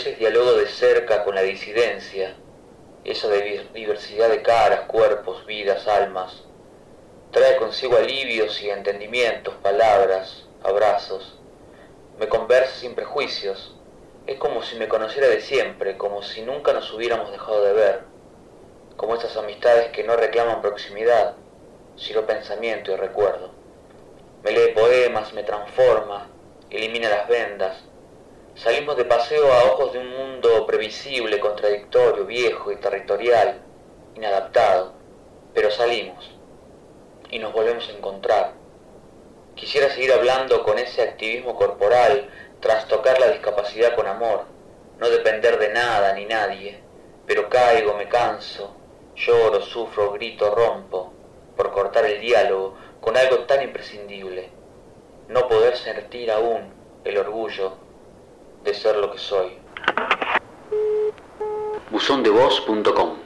veces dialogo de cerca con la disidencia, esa diversidad de caras, cuerpos, vidas, almas. Trae consigo alivios y entendimientos, palabras, abrazos. Me conversa sin prejuicios. Es como si me conociera de siempre, como si nunca nos hubiéramos dejado de ver. Como estas amistades que no reclaman proximidad, sino pensamiento y recuerdo. Me lee poemas, me transforma, elimina las vendas, Salimos de paseo a ojos de un mundo previsible, contradictorio, viejo y territorial, inadaptado, pero salimos y nos volvemos a encontrar. Quisiera seguir hablando con ese activismo corporal, tras tocar la discapacidad con amor, no depender de nada ni nadie, pero caigo, me canso, lloro, sufro, grito, rompo, por cortar el diálogo con algo tan imprescindible, no poder sentir aún el orgullo de ser lo que soy. buzondevoz.com